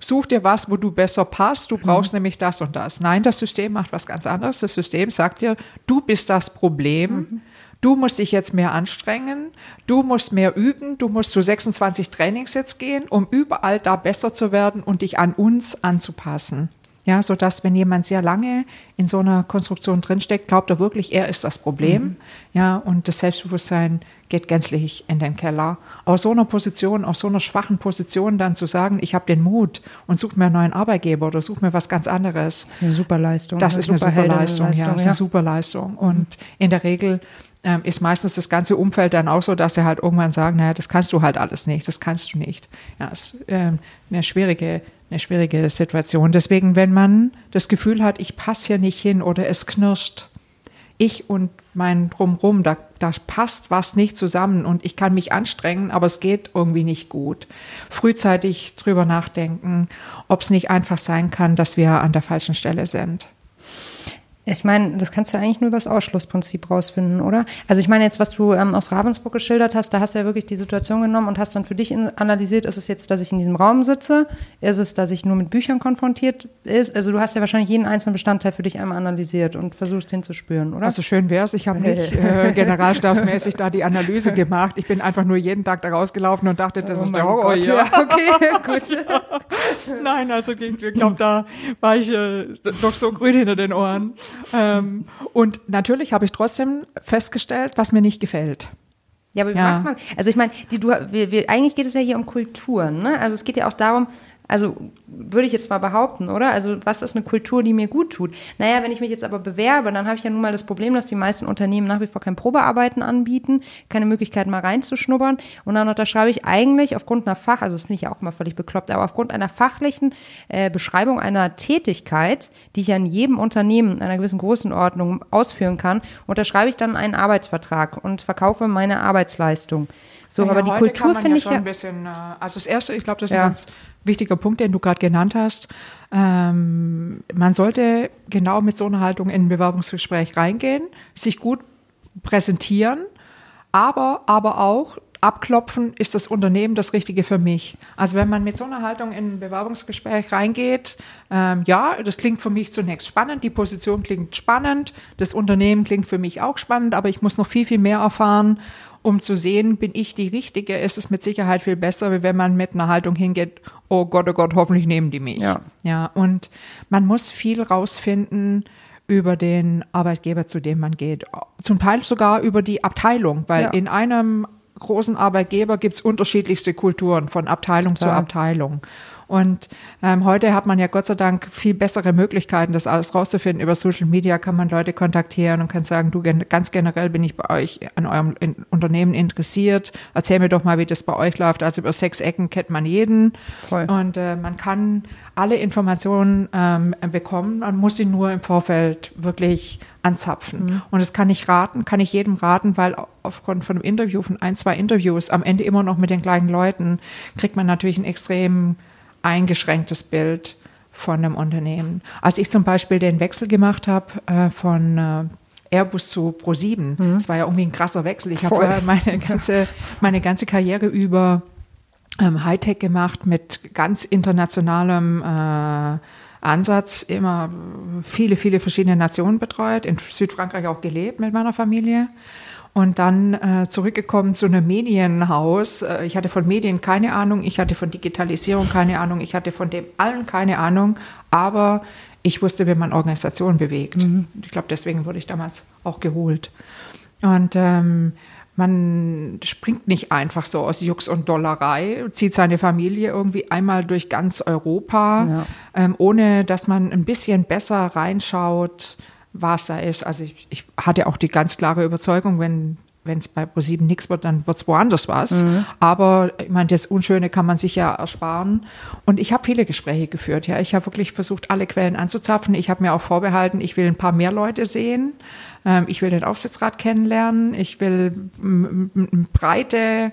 Such dir was, wo du besser passt. Du brauchst mhm. nämlich das und das. Nein, das System macht was ganz anderes. Das System sagt dir, du bist das Problem. Mhm. Du musst dich jetzt mehr anstrengen. Du musst mehr üben. Du musst zu 26 Trainings jetzt gehen, um überall da besser zu werden und dich an uns anzupassen. Ja, so dass wenn jemand sehr lange in so einer Konstruktion drinsteckt, glaubt er wirklich, er ist das Problem. Mhm. Ja, und das Selbstbewusstsein geht gänzlich in den Keller. Aus so einer Position, aus so einer schwachen Position dann zu sagen, ich habe den Mut und suche mir einen neuen Arbeitgeber oder suche mir was ganz anderes. Das ist eine super Leistung. Das ist eine super Leistung, ja, ist eine super Leistung. Und in der Regel ähm, ist meistens das ganze Umfeld dann auch so, dass sie halt irgendwann sagen, naja, das kannst du halt alles nicht, das kannst du nicht. Ja, ist ähm, eine schwierige eine schwierige Situation. Deswegen, wenn man das Gefühl hat, ich passe hier nicht hin oder es knirscht, ich und mein Drumrum, da, da passt was nicht zusammen und ich kann mich anstrengen, aber es geht irgendwie nicht gut. Frühzeitig drüber nachdenken, ob es nicht einfach sein kann, dass wir an der falschen Stelle sind. Ich meine, das kannst du eigentlich nur über das Ausschlussprinzip rausfinden, oder? Also ich meine jetzt, was du ähm, aus Ravensburg geschildert hast, da hast du ja wirklich die Situation genommen und hast dann für dich in, analysiert, ist es jetzt, dass ich in diesem Raum sitze? Ist es, dass ich nur mit Büchern konfrontiert ist? Also du hast ja wahrscheinlich jeden einzelnen Bestandteil für dich einmal analysiert und versuchst den zu spüren, oder? Also schön wäre es, ich habe nicht äh, generalstabsmäßig da die Analyse gemacht. Ich bin einfach nur jeden Tag da rausgelaufen und dachte, das oh ist der Horror. Gott, ja. okay, gut. Nein, also ich glaube, da war ich äh, doch so grün hinter den Ohren ähm, und natürlich habe ich trotzdem festgestellt, was mir nicht gefällt. Ja, aber wie ja. macht man? Also ich meine, die, du, wir, wir, eigentlich geht es ja hier um Kulturen. Ne? Also es geht ja auch darum, also würde ich jetzt mal behaupten, oder? Also was ist eine Kultur, die mir gut tut? Naja, wenn ich mich jetzt aber bewerbe, dann habe ich ja nun mal das Problem, dass die meisten Unternehmen nach wie vor kein Probearbeiten anbieten, keine Möglichkeit mal reinzuschnuppern. Und dann unterschreibe ich eigentlich aufgrund einer Fach, also das finde ich ja auch mal völlig bekloppt, aber aufgrund einer fachlichen äh, Beschreibung einer Tätigkeit, die ich ja in jedem Unternehmen einer gewissen Größenordnung ausführen kann, unterschreibe ich dann einen Arbeitsvertrag und verkaufe meine Arbeitsleistung. So, ja, aber die Kultur finde ja ich ja. Ein bisschen, äh, also das erste, ich glaube, das ist ja. ein ganz wichtiger Punkt, den du gerade genannt hast. Ähm, man sollte genau mit so einer Haltung in ein Bewerbungsgespräch reingehen, sich gut präsentieren, aber, aber auch abklopfen, ist das Unternehmen das Richtige für mich? Also wenn man mit so einer Haltung in ein Bewerbungsgespräch reingeht, ähm, ja, das klingt für mich zunächst spannend, die Position klingt spannend, das Unternehmen klingt für mich auch spannend, aber ich muss noch viel, viel mehr erfahren um zu sehen, bin ich die Richtige, ist es mit Sicherheit viel besser, wie wenn man mit einer Haltung hingeht, oh Gott, oh Gott, hoffentlich nehmen die mich. Ja. ja und man muss viel rausfinden über den Arbeitgeber, zu dem man geht. Zum Teil sogar über die Abteilung, weil ja. in einem großen Arbeitgeber gibt es unterschiedlichste Kulturen von Abteilung Total. zu Abteilung. Und ähm, heute hat man ja Gott sei Dank viel bessere Möglichkeiten, das alles rauszufinden. Über Social Media kann man Leute kontaktieren und kann sagen, du ganz generell bin ich bei euch an eurem Unternehmen interessiert. Erzähl mir doch mal, wie das bei euch läuft. Also über sechs Ecken kennt man jeden. Voll. Und äh, man kann alle Informationen ähm, bekommen. Man muss sie nur im Vorfeld wirklich anzapfen. Mhm. Und das kann ich raten, kann ich jedem raten, weil aufgrund von einem Interview, von ein, zwei Interviews, am Ende immer noch mit den gleichen Leuten, kriegt man natürlich einen extremen eingeschränktes Bild von einem Unternehmen. Als ich zum Beispiel den Wechsel gemacht habe äh, von äh, Airbus zu Pro7, mhm. das war ja irgendwie ein krasser Wechsel. Ich habe meine ganze, meine ganze Karriere über ähm, Hightech gemacht mit ganz internationalem äh, Ansatz, immer viele, viele verschiedene Nationen betreut, in Südfrankreich auch gelebt mit meiner Familie und dann äh, zurückgekommen zu einem Medienhaus. Äh, ich hatte von Medien keine Ahnung, ich hatte von Digitalisierung keine Ahnung, ich hatte von dem allen keine Ahnung, aber ich wusste, wie man Organisationen bewegt. Mhm. Ich glaube, deswegen wurde ich damals auch geholt. Und ähm, man springt nicht einfach so aus Jux und Dollerei, zieht seine Familie irgendwie einmal durch ganz Europa, ja. ähm, ohne dass man ein bisschen besser reinschaut, was da ist. Also ich, ich hatte auch die ganz klare Überzeugung, wenn wenn es bei ProSieben nichts wird, dann wird es woanders was. Mhm. Aber ich meine, das Unschöne kann man sich ja ersparen. Und ich habe viele Gespräche geführt. Ja, ich habe wirklich versucht, alle Quellen anzuzapfen. Ich habe mir auch vorbehalten, ich will ein paar mehr Leute sehen. Ähm, ich will den Aufsichtsrat kennenlernen. Ich will breite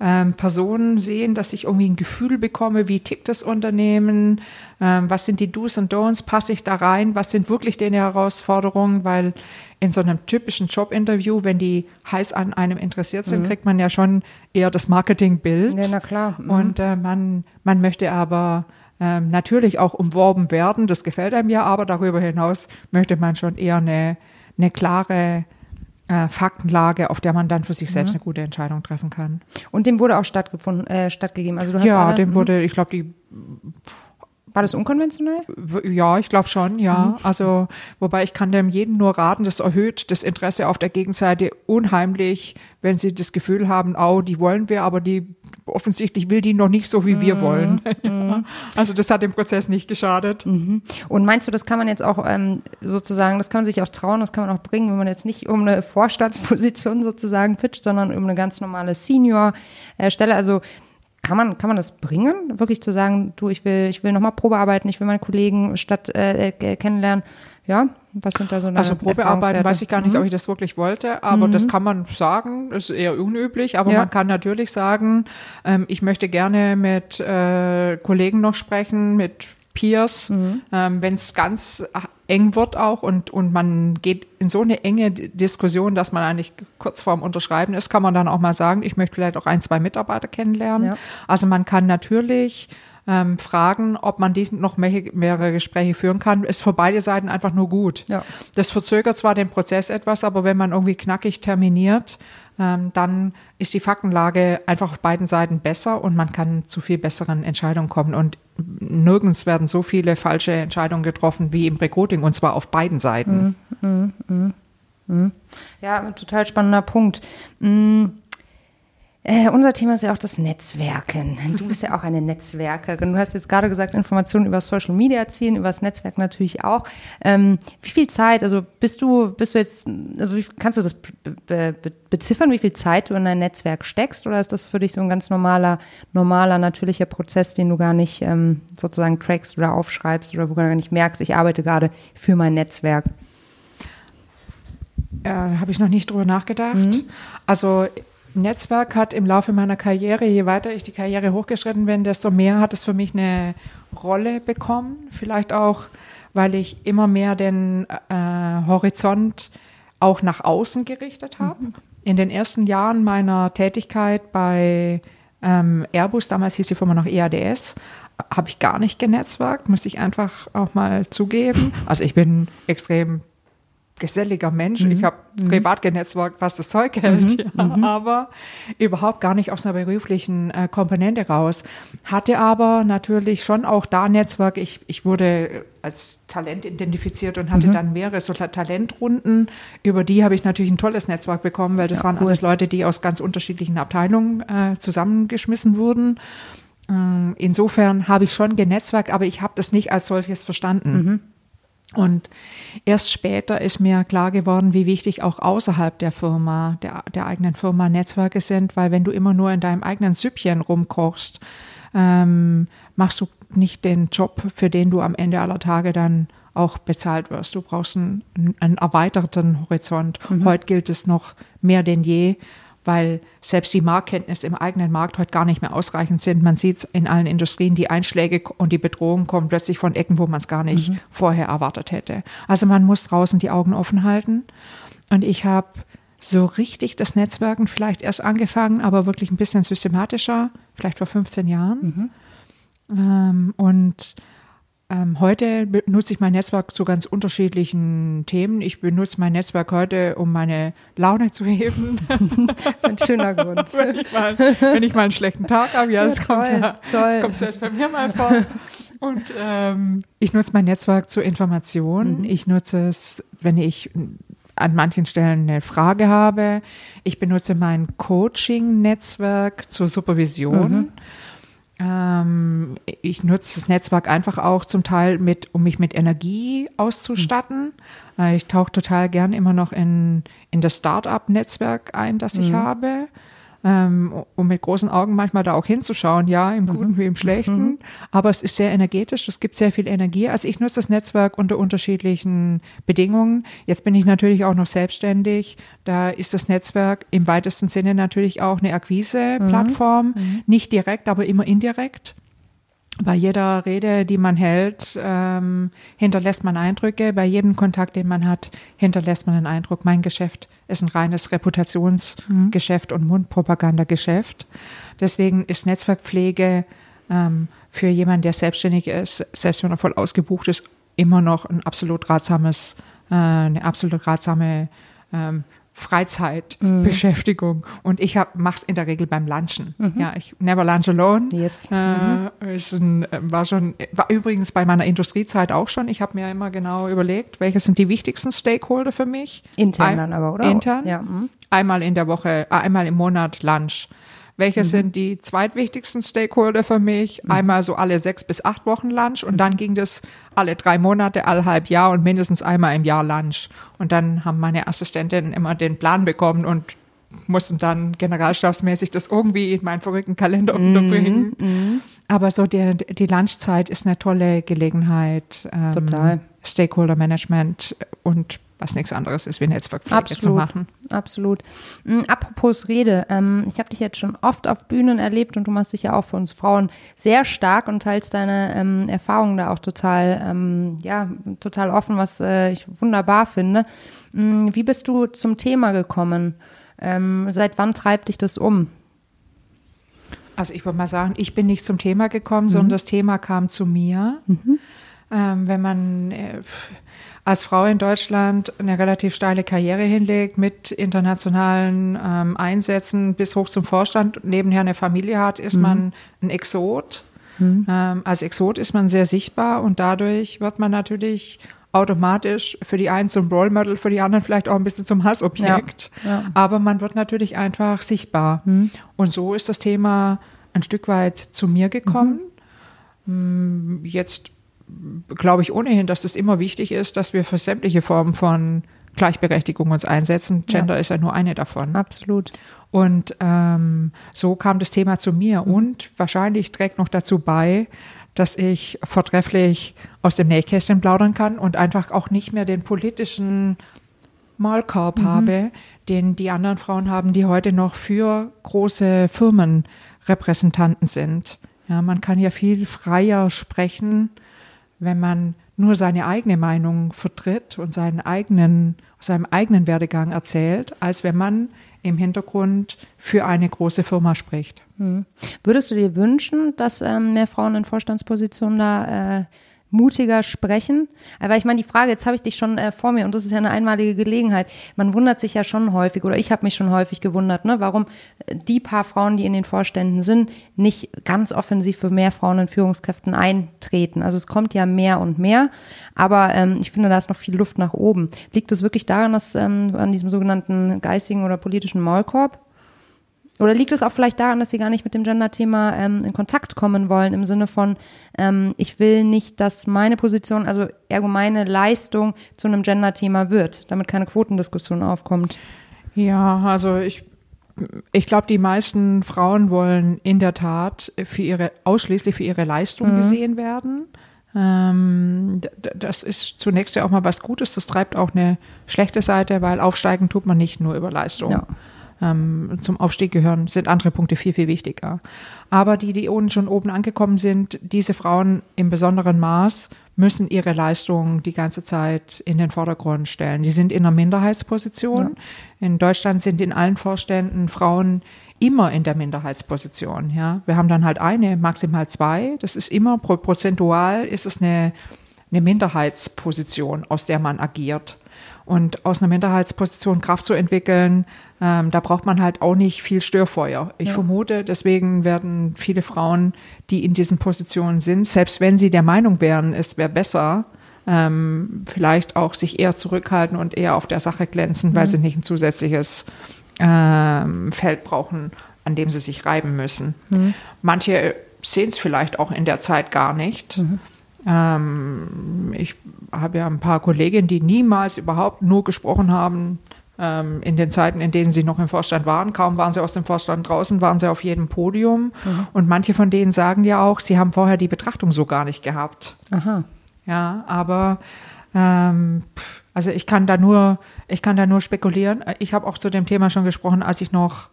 ähm, Personen sehen, dass ich irgendwie ein Gefühl bekomme, wie tickt das Unternehmen, ähm, was sind die Do's und Don'ts, passe ich da rein, was sind wirklich deine Herausforderungen, weil in so einem typischen Jobinterview, wenn die heiß an einem interessiert sind, mhm. kriegt man ja schon eher das Marketingbild. Ja, na klar. Mhm. Und äh, man, man möchte aber ähm, natürlich auch umworben werden, das gefällt einem ja, aber darüber hinaus möchte man schon eher eine, eine klare äh, Faktenlage, auf der man dann für sich selbst mhm. eine gute Entscheidung treffen kann. Und dem wurde auch stattgefunden, äh, stattgegeben. Also du hast ja, alle, dem wurde, ich glaube, die war das unkonventionell? Ja, ich glaube schon, ja. Mhm. Also, wobei ich kann dem jedem nur raten, das erhöht das Interesse auf der Gegenseite unheimlich, wenn sie das Gefühl haben, oh, die wollen wir, aber die offensichtlich will die noch nicht so, wie wir mhm. wollen. Mhm. Also das hat dem Prozess nicht geschadet. Mhm. Und meinst du, das kann man jetzt auch ähm, sozusagen, das kann man sich auch trauen, das kann man auch bringen, wenn man jetzt nicht um eine Vorstandsposition sozusagen pitcht, sondern um eine ganz normale Senior-Stelle. Also kann man, kann man das bringen, wirklich zu sagen, du, ich will, ich will nochmal Probearbeiten, ich will meine Kollegen statt äh, äh, kennenlernen. Ja, was sind da so eine Also Probearbeiten weiß ich gar nicht, mhm. ob ich das wirklich wollte, aber mhm. das kann man sagen, ist eher unüblich, aber ja. man kann natürlich sagen, ähm, ich möchte gerne mit äh, Kollegen noch sprechen, mit Peers, mhm. ähm, wenn es ganz eng wird auch und, und man geht in so eine enge Diskussion, dass man eigentlich kurz vorm Unterschreiben ist, kann man dann auch mal sagen, ich möchte vielleicht auch ein, zwei Mitarbeiter kennenlernen. Ja. Also man kann natürlich ähm, fragen, ob man die noch mehr, mehrere Gespräche führen kann, ist für beide Seiten einfach nur gut. Ja. Das verzögert zwar den Prozess etwas, aber wenn man irgendwie knackig terminiert, ähm, dann ist die Faktenlage einfach auf beiden Seiten besser und man kann zu viel besseren Entscheidungen kommen. Und nirgends werden so viele falsche Entscheidungen getroffen wie im Recruiting und zwar auf beiden Seiten. Mm, mm, mm, ja, total spannender Punkt. Äh, unser Thema ist ja auch das Netzwerken. Du bist ja auch eine Netzwerkerin. Du hast jetzt gerade gesagt, Informationen über Social Media ziehen, über das Netzwerk natürlich auch. Ähm, wie viel Zeit, also bist du, bist du jetzt, also kannst du das be be beziffern, wie viel Zeit du in dein Netzwerk steckst? Oder ist das für dich so ein ganz normaler, normaler, natürlicher Prozess, den du gar nicht ähm, sozusagen trackst oder aufschreibst oder wo du gar nicht merkst, ich arbeite gerade für mein Netzwerk? Äh, Habe ich noch nicht drüber nachgedacht. Mhm. Also Netzwerk hat im Laufe meiner Karriere, je weiter ich die Karriere hochgeschritten bin, desto mehr hat es für mich eine Rolle bekommen. Vielleicht auch, weil ich immer mehr den äh, Horizont auch nach außen gerichtet habe. Mhm. In den ersten Jahren meiner Tätigkeit bei ähm, Airbus, damals hieß die Firma noch EADS, habe ich gar nicht genetzwerkt, muss ich einfach auch mal zugeben. Also ich bin extrem geselliger Mensch. Mhm. Ich habe mhm. privat genetzwerkt, was das Zeug hält, mhm. ja, mhm. aber überhaupt gar nicht aus einer beruflichen äh, Komponente raus. Hatte aber natürlich schon auch da Netzwerk. Ich, ich wurde als Talent identifiziert und hatte mhm. dann mehrere so Talentrunden. Über die habe ich natürlich ein tolles Netzwerk bekommen, weil das ja, waren cool. alles Leute, die aus ganz unterschiedlichen Abteilungen äh, zusammengeschmissen wurden. Ähm, insofern habe ich schon genetzwerkt, aber ich habe das nicht als solches verstanden. Und erst später ist mir klar geworden, wie wichtig auch außerhalb der Firma, der, der eigenen Firma Netzwerke sind, weil wenn du immer nur in deinem eigenen Süppchen rumkochst, ähm, machst du nicht den Job, für den du am Ende aller Tage dann auch bezahlt wirst. Du brauchst einen, einen erweiterten Horizont. Mhm. Heute gilt es noch mehr denn je, weil selbst die Marktkenntnisse im eigenen Markt heute gar nicht mehr ausreichend sind. Man sieht es in allen Industrien, die Einschläge und die Bedrohungen kommen plötzlich von Ecken, wo man es gar nicht mhm. vorher erwartet hätte. Also man muss draußen die Augen offen halten. Und ich habe so richtig das Netzwerken vielleicht erst angefangen, aber wirklich ein bisschen systematischer, vielleicht vor 15 Jahren. Mhm. Ähm, und ähm, heute benutze ich mein Netzwerk zu ganz unterschiedlichen Themen. Ich benutze mein Netzwerk heute, um meine Laune zu heben. das ist ein schöner Grund. wenn, ich mal, wenn ich mal einen schlechten Tag habe, ja, das, toll, kommt, ja, das kommt selbst bei mir mal vor. Und ähm, ich nutze mein Netzwerk zur Information. Mhm. Ich nutze es, wenn ich an manchen Stellen eine Frage habe. Ich benutze mein Coaching-Netzwerk zur Supervision. Mhm. Ähm, ich nutze das Netzwerk einfach auch zum Teil mit, um mich mit Energie auszustatten. Mhm. ich tauche total gern immer noch in, in das Start-up-Netzwerk ein, das ich mhm. habe ähm, um mit großen Augen manchmal da auch hinzuschauen, ja, im Guten mhm. wie im Schlechten. Mhm. Aber es ist sehr energetisch, es gibt sehr viel Energie. Also ich nutze das Netzwerk unter unterschiedlichen Bedingungen. Jetzt bin ich natürlich auch noch selbstständig. Da ist das Netzwerk im weitesten Sinne natürlich auch eine Akquise-Plattform. Mhm. mhm. Nicht direkt, aber immer indirekt bei jeder Rede, die man hält, ähm, hinterlässt man Eindrücke. Bei jedem Kontakt, den man hat, hinterlässt man einen Eindruck. Mein Geschäft ist ein reines Reputationsgeschäft mhm. und Mundpropagandageschäft. Deswegen ist Netzwerkpflege ähm, für jemanden, der selbstständig ist, selbst wenn er voll ausgebucht ist, immer noch ein absolut ratsames, äh, eine absolut ratsame ähm, Freizeitbeschäftigung. Mhm. Und ich mache es in der Regel beim Lunchen. Mhm. Ja, ich never lunch alone. Yes. Äh, mhm. ein, war schon, war übrigens bei meiner Industriezeit auch schon. Ich habe mir immer genau überlegt, welche sind die wichtigsten Stakeholder für mich. Intern Ein, dann aber, oder? Intern. Ja. Mhm. Einmal in der Woche, äh, einmal im Monat Lunch. Welche mhm. sind die zweitwichtigsten Stakeholder für mich? Mhm. Einmal so alle sechs bis acht Wochen Lunch und dann ging das alle drei Monate, alle halb Jahr und mindestens einmal im Jahr Lunch. Und dann haben meine Assistentinnen immer den Plan bekommen und mussten dann generalstabsmäßig das irgendwie in meinen verrückten Kalender mhm, unterbringen. Mm, Aber so die, die Lunchzeit ist eine tolle Gelegenheit. Ähm, Total. Stakeholder Management und was nichts anderes ist, wie Netzwerkpflege Absolut. zu machen. Absolut. Mhm, apropos Rede, ähm, ich habe dich jetzt schon oft auf Bühnen erlebt und du machst dich ja auch für uns Frauen sehr stark und teilst deine ähm, Erfahrungen da auch total, ähm, ja, total offen, was äh, ich wunderbar finde. Mhm, wie bist du zum Thema gekommen? Ähm, seit wann treibt dich das um? Also ich würde mal sagen, ich bin nicht zum Thema gekommen, mhm. sondern das Thema kam zu mir. Mhm. Ähm, wenn man äh, als Frau in Deutschland eine relativ steile Karriere hinlegt mit internationalen ähm, Einsätzen bis hoch zum Vorstand, nebenher eine Familie hat, ist mhm. man ein Exot. Mhm. Ähm, als Exot ist man sehr sichtbar und dadurch wird man natürlich automatisch für die einen zum Role Model, für die anderen vielleicht auch ein bisschen zum Hassobjekt. Ja, ja. Aber man wird natürlich einfach sichtbar. Mhm. Und so ist das Thema ein Stück weit zu mir gekommen. Mhm. Jetzt glaube ich ohnehin, dass es immer wichtig ist, dass wir für sämtliche Formen von Gleichberechtigung uns einsetzen. Gender ja. ist ja nur eine davon. Absolut. Und ähm, so kam das Thema zu mir mhm. und wahrscheinlich trägt noch dazu bei, dass ich vortrefflich aus dem Nähkästchen plaudern kann und einfach auch nicht mehr den politischen Maulkorb mhm. habe, den die anderen Frauen haben, die heute noch für große Firmen Repräsentanten sind. Ja, man kann ja viel freier sprechen wenn man nur seine eigene Meinung vertritt und seinen eigenen, seinem eigenen Werdegang erzählt, als wenn man im Hintergrund für eine große Firma spricht. Hm. Würdest du dir wünschen, dass ähm, mehr Frauen in Vorstandspositionen da äh, mutiger sprechen? Aber ich meine, die Frage, jetzt habe ich dich schon äh, vor mir und das ist ja eine einmalige Gelegenheit. Man wundert sich ja schon häufig oder ich habe mich schon häufig gewundert, ne, warum äh, die paar Frauen, die in den Vorständen sind, nicht ganz offensiv für mehr Frauen in Führungskräften eintreten. Also es kommt ja mehr und mehr, aber ähm, ich finde, da ist noch viel Luft nach oben. Liegt es wirklich daran, dass ähm, an diesem sogenannten geistigen oder politischen Maulkorb? Oder liegt es auch vielleicht daran, dass sie gar nicht mit dem Gender-Thema ähm, in Kontakt kommen wollen, im Sinne von, ähm, ich will nicht, dass meine Position, also ergo meine Leistung zu einem Gender-Thema wird, damit keine Quotendiskussion aufkommt? Ja, also ich, ich glaube, die meisten Frauen wollen in der Tat für ihre, ausschließlich für ihre Leistung mhm. gesehen werden. Ähm, das ist zunächst ja auch mal was Gutes. Das treibt auch eine schlechte Seite, weil aufsteigen tut man nicht nur über Leistung. Ja ähm, zum Aufstieg gehören, sind andere Punkte viel, viel wichtiger. Aber die, die unten schon oben angekommen sind, diese Frauen im besonderen Maß müssen ihre Leistungen die ganze Zeit in den Vordergrund stellen. Die sind in einer Minderheitsposition. Ja. In Deutschland sind in allen Vorständen Frauen immer in der Minderheitsposition. Ja, wir haben dann halt eine, maximal zwei. Das ist immer prozentual ist es eine, eine Minderheitsposition, aus der man agiert. Und aus einer Minderheitsposition Kraft zu entwickeln, ähm, da braucht man halt auch nicht viel Störfeuer. Ich ja. vermute, deswegen werden viele Frauen, die in diesen Positionen sind, selbst wenn sie der Meinung wären, es wäre besser, ähm, vielleicht auch sich eher zurückhalten und eher auf der Sache glänzen, mhm. weil sie nicht ein zusätzliches ähm, Feld brauchen, an dem sie sich reiben müssen. Mhm. Manche sehen es vielleicht auch in der Zeit gar nicht. Mhm. Ähm, ich habe ja ein paar Kolleginnen, die niemals überhaupt nur gesprochen haben ähm, in den Zeiten, in denen sie noch im Vorstand waren. Kaum waren sie aus dem Vorstand draußen, waren sie auf jedem Podium. Mhm. Und manche von denen sagen ja auch, sie haben vorher die Betrachtung so gar nicht gehabt. Aha. Ja, aber ähm, also ich kann da nur, ich kann da nur spekulieren. Ich habe auch zu dem Thema schon gesprochen, als ich noch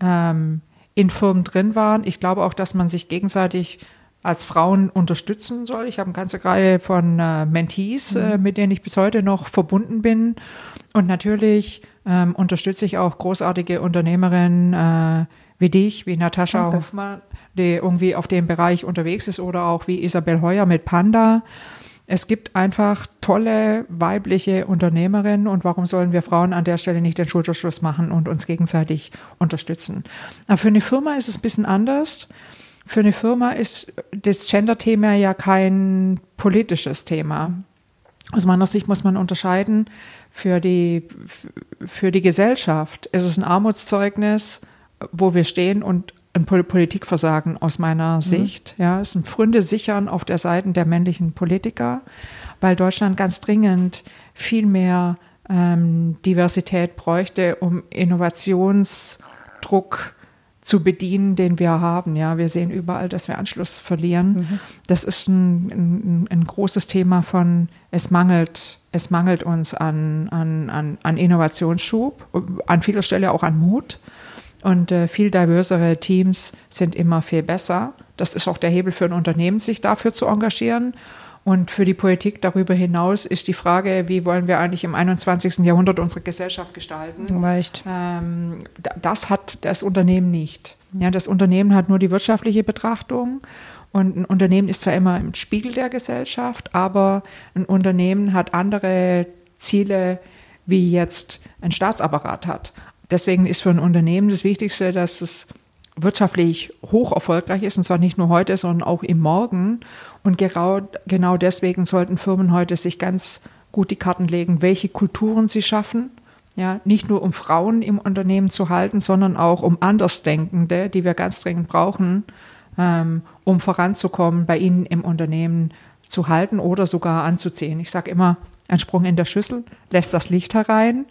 ähm, in Firmen drin war. Ich glaube auch, dass man sich gegenseitig als Frauen unterstützen soll. Ich habe eine ganze Reihe von äh, Mentees, äh, mhm. mit denen ich bis heute noch verbunden bin. Und natürlich ähm, unterstütze ich auch großartige Unternehmerinnen äh, wie dich, wie Natascha okay. Hoffmann, die irgendwie auf dem Bereich unterwegs ist, oder auch wie Isabel Heuer mit Panda. Es gibt einfach tolle weibliche Unternehmerinnen und warum sollen wir Frauen an der Stelle nicht den Schulterschluss machen und uns gegenseitig unterstützen? Aber für eine Firma ist es ein bisschen anders. Für eine Firma ist das Gender-Thema ja kein politisches Thema. Aus meiner Sicht muss man unterscheiden, für die, für die Gesellschaft ist es ein Armutszeugnis, wo wir stehen und ein Politikversagen aus meiner mhm. Sicht. Ja, es sind Pfründe sichern auf der Seite der männlichen Politiker, weil Deutschland ganz dringend viel mehr ähm, Diversität bräuchte, um Innovationsdruck zu bedienen, den wir haben. Ja, wir sehen überall, dass wir Anschluss verlieren. Mhm. Das ist ein, ein, ein, großes Thema von es mangelt, es mangelt uns an, an, an, an Innovationsschub, an vieler Stelle auch an Mut. Und äh, viel diversere Teams sind immer viel besser. Das ist auch der Hebel für ein Unternehmen, sich dafür zu engagieren. Und für die Politik darüber hinaus ist die Frage, wie wollen wir eigentlich im 21. Jahrhundert unsere Gesellschaft gestalten? Reicht. Ähm, das hat das Unternehmen nicht. Ja, das Unternehmen hat nur die wirtschaftliche Betrachtung. Und ein Unternehmen ist zwar immer im Spiegel der Gesellschaft, aber ein Unternehmen hat andere Ziele, wie jetzt ein Staatsapparat hat. Deswegen ist für ein Unternehmen das Wichtigste, dass es wirtschaftlich hoch erfolgreich ist, und zwar nicht nur heute, sondern auch im Morgen. Und genau, genau deswegen sollten Firmen heute sich ganz gut die Karten legen, welche Kulturen sie schaffen. Ja, nicht nur um Frauen im Unternehmen zu halten, sondern auch um Andersdenkende, die wir ganz dringend brauchen, ähm, um voranzukommen, bei ihnen im Unternehmen zu halten oder sogar anzuziehen. Ich sage immer, ein Sprung in der Schüssel lässt das Licht herein.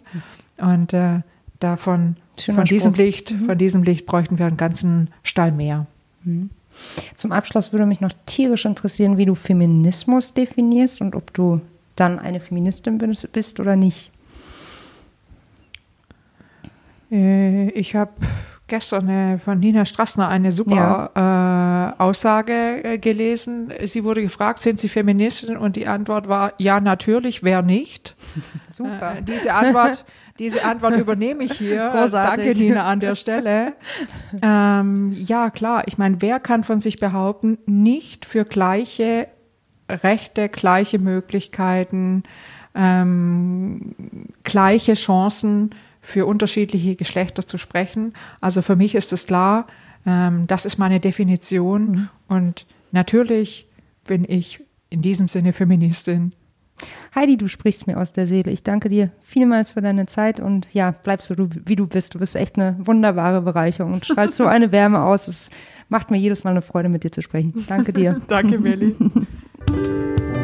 Und äh, davon, von diesem Licht, mhm. von diesem Licht bräuchten wir einen ganzen Stall mehr. Mhm. Zum Abschluss würde mich noch tierisch interessieren, wie du Feminismus definierst und ob du dann eine Feministin bist oder nicht. Äh, ich habe gestern eine, von Nina Strassner eine super ja. äh, Aussage äh, gelesen. Sie wurde gefragt, sind Sie Feministin? Und die Antwort war, ja, natürlich, wer nicht? Super. Äh, diese Antwort diese Antwort übernehme ich hier. Großartig. Danke, Nina, an der Stelle. Ähm, ja, klar. Ich meine, wer kann von sich behaupten, nicht für gleiche Rechte, gleiche Möglichkeiten, ähm, gleiche Chancen für unterschiedliche Geschlechter zu sprechen? Also für mich ist es klar, ähm, das ist meine Definition. Mhm. Und natürlich bin ich in diesem Sinne Feministin. Heidi, du sprichst mir aus der Seele. Ich danke dir vielmals für deine Zeit und ja, bleibst so, wie du bist. Du bist echt eine wunderbare Bereicherung und strahlst so eine Wärme aus. Es macht mir jedes Mal eine Freude, mit dir zu sprechen. Danke dir. danke, Melli.